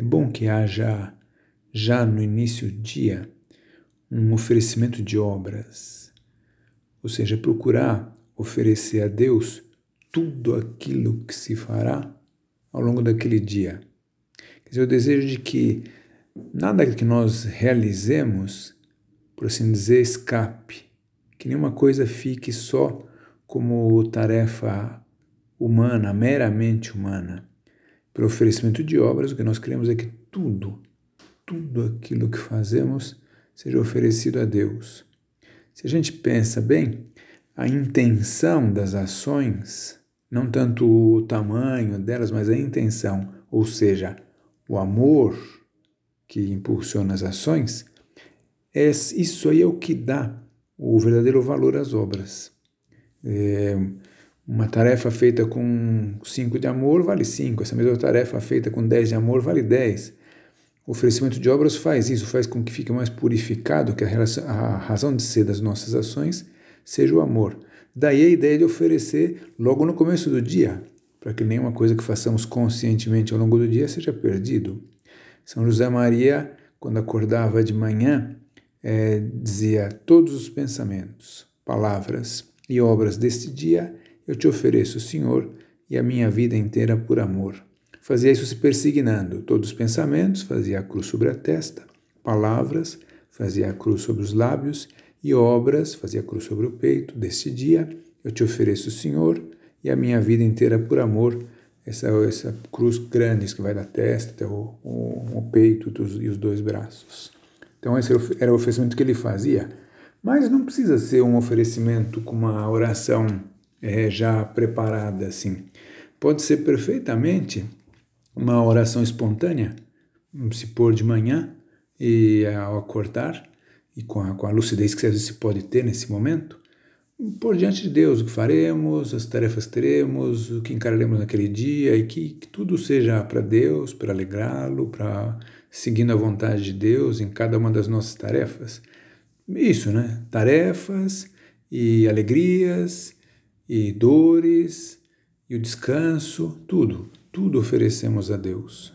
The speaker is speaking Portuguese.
é bom que haja já no início do dia um oferecimento de obras, ou seja, procurar oferecer a Deus tudo aquilo que se fará ao longo daquele dia. Quer dizer, o desejo de que nada que nós realizemos, por assim dizer, escape, que nenhuma coisa fique só como tarefa humana, meramente humana. Pelo oferecimento de obras, o que nós queremos é que tudo, tudo aquilo que fazemos seja oferecido a Deus. Se a gente pensa bem, a intenção das ações, não tanto o tamanho delas, mas a intenção, ou seja, o amor que impulsiona as ações, é, isso aí é o que dá o verdadeiro valor às obras. É, uma tarefa feita com 5 de amor vale 5, essa mesma tarefa feita com 10 de amor vale 10. O oferecimento de obras faz isso, faz com que fique mais purificado, que a, relação, a razão de ser das nossas ações seja o amor. Daí a ideia de oferecer logo no começo do dia, para que nenhuma coisa que façamos conscientemente ao longo do dia seja perdido. São José Maria, quando acordava de manhã, é, dizia: Todos os pensamentos, palavras e obras deste dia eu te ofereço, Senhor, e a minha vida inteira por amor. Fazia isso se persignando. Todos os pensamentos, fazia a cruz sobre a testa, palavras, fazia a cruz sobre os lábios, e obras, fazia a cruz sobre o peito. Deste dia eu te ofereço, Senhor, e a minha vida inteira por amor. Essa, essa cruz grande que vai da testa até o, o, o peito e os dois braços. Então, esse era o oferecimento que ele fazia. Mas não precisa ser um oferecimento com uma oração é, já preparada assim. Pode ser perfeitamente uma oração espontânea, se pôr de manhã e ao acordar, e com a, com a lucidez que se pode ter nesse momento, por diante de Deus o que faremos, as tarefas que teremos, o que encararemos naquele dia e que, que tudo seja para Deus, para alegrá-lo, para seguindo a vontade de Deus em cada uma das nossas tarefas. Isso, né? Tarefas e alegrias e dores e o descanso, tudo, tudo oferecemos a Deus.